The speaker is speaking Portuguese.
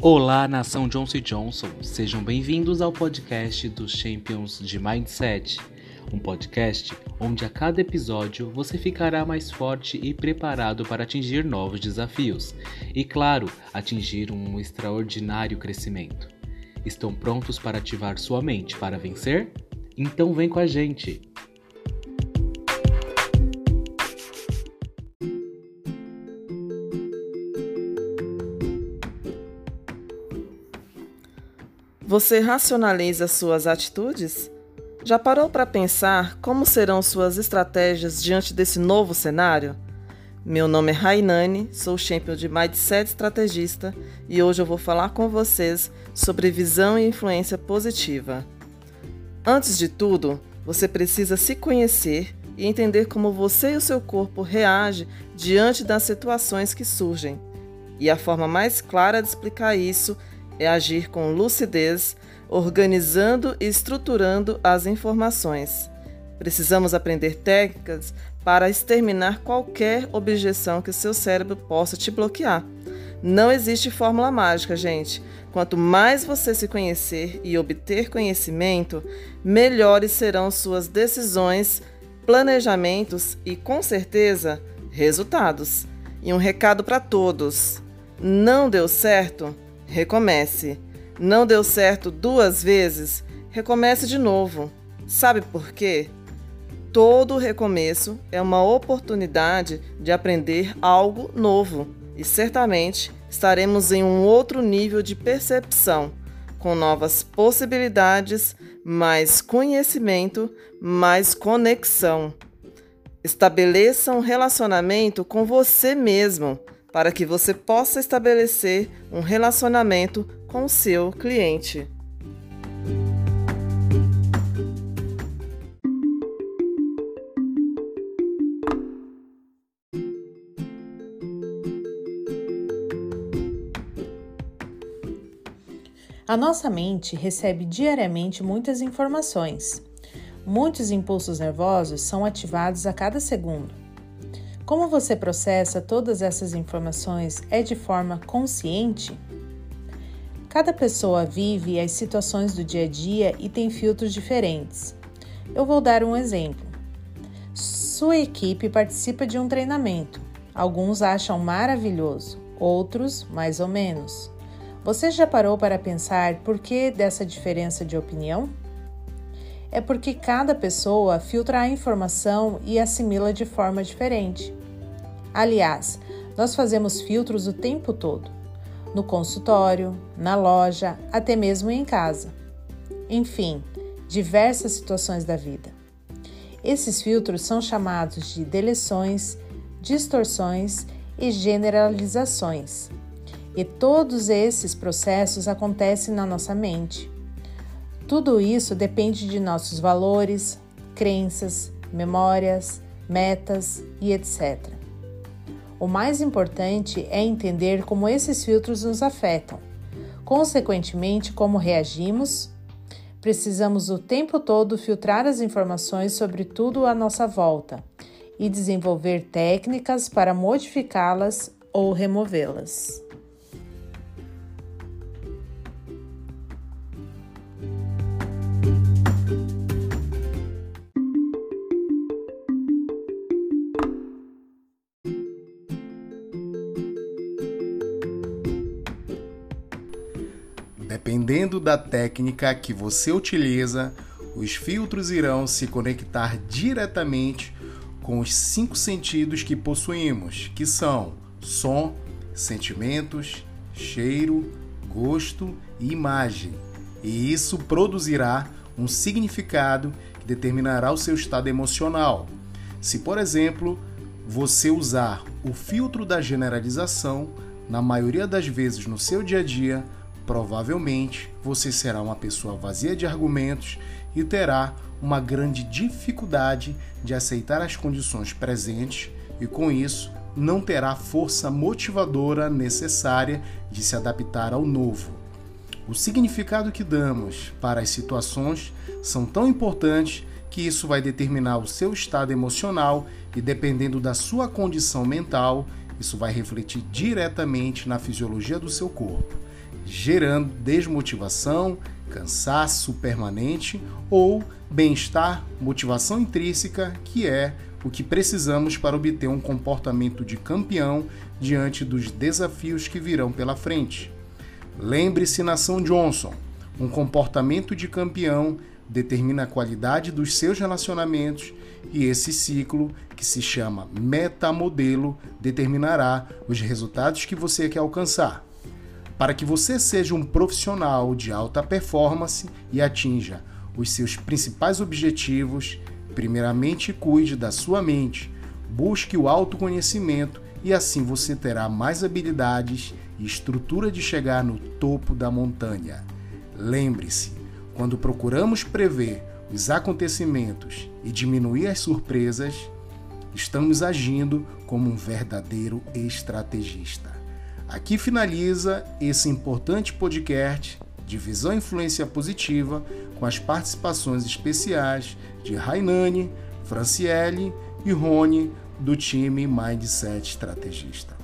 Olá, nação Johnson Johnson. Sejam bem-vindos ao podcast dos Champions de Mindset, um podcast onde a cada episódio você ficará mais forte e preparado para atingir novos desafios e, claro, atingir um extraordinário crescimento. Estão prontos para ativar sua mente para vencer? Então vem com a gente. Você racionaliza suas atitudes? Já parou para pensar como serão suas estratégias diante desse novo cenário? Meu nome é Rainani, sou champion de Mindset Estrategista e hoje eu vou falar com vocês sobre visão e influência positiva. Antes de tudo, você precisa se conhecer e entender como você e o seu corpo reagem diante das situações que surgem. E a forma mais clara de explicar isso é agir com lucidez, organizando e estruturando as informações. Precisamos aprender técnicas para exterminar qualquer objeção que seu cérebro possa te bloquear. Não existe fórmula mágica, gente. Quanto mais você se conhecer e obter conhecimento, melhores serão suas decisões, planejamentos e, com certeza, resultados. E um recado para todos: não deu certo? Recomece. Não deu certo duas vezes? Recomece de novo. Sabe por quê? Todo recomeço é uma oportunidade de aprender algo novo e certamente estaremos em um outro nível de percepção, com novas possibilidades, mais conhecimento, mais conexão. Estabeleça um relacionamento com você mesmo para que você possa estabelecer um relacionamento com o seu cliente. A nossa mente recebe diariamente muitas informações. Muitos impulsos nervosos são ativados a cada segundo. Como você processa todas essas informações é de forma consciente? Cada pessoa vive as situações do dia a dia e tem filtros diferentes. Eu vou dar um exemplo. Sua equipe participa de um treinamento. Alguns acham maravilhoso, outros mais ou menos. Você já parou para pensar por que dessa diferença de opinião? É porque cada pessoa filtra a informação e assimila de forma diferente. Aliás, nós fazemos filtros o tempo todo no consultório, na loja, até mesmo em casa. Enfim, diversas situações da vida. Esses filtros são chamados de deleções, distorções e generalizações. E todos esses processos acontecem na nossa mente. Tudo isso depende de nossos valores, crenças, memórias, metas e etc. O mais importante é entender como esses filtros nos afetam, consequentemente, como reagimos. Precisamos o tempo todo filtrar as informações sobre tudo à nossa volta e desenvolver técnicas para modificá-las ou removê-las. Dependendo da técnica que você utiliza, os filtros irão se conectar diretamente com os cinco sentidos que possuímos, que são som, sentimentos, cheiro, gosto e imagem. E isso produzirá um significado que determinará o seu estado emocional. Se, por exemplo, você usar o filtro da generalização, na maioria das vezes no seu dia a dia, provavelmente você será uma pessoa vazia de argumentos e terá uma grande dificuldade de aceitar as condições presentes e, com isso, não terá força motivadora necessária de se adaptar ao novo. O significado que damos para as situações são tão importantes que isso vai determinar o seu estado emocional e, dependendo da sua condição mental, isso vai refletir diretamente na fisiologia do seu corpo. Gerando desmotivação, cansaço permanente ou bem-estar, motivação intrínseca, que é o que precisamos para obter um comportamento de campeão diante dos desafios que virão pela frente. Lembre-se, nação Johnson, um comportamento de campeão determina a qualidade dos seus relacionamentos e esse ciclo, que se chama metamodelo, determinará os resultados que você quer alcançar. Para que você seja um profissional de alta performance e atinja os seus principais objetivos, primeiramente cuide da sua mente, busque o autoconhecimento e assim você terá mais habilidades e estrutura de chegar no topo da montanha. Lembre-se, quando procuramos prever os acontecimentos e diminuir as surpresas, estamos agindo como um verdadeiro estrategista. Aqui finaliza esse importante podcast de Visão Influência Positiva com as participações especiais de Rainani, Franciele e Rony do time Mindset Estrategista.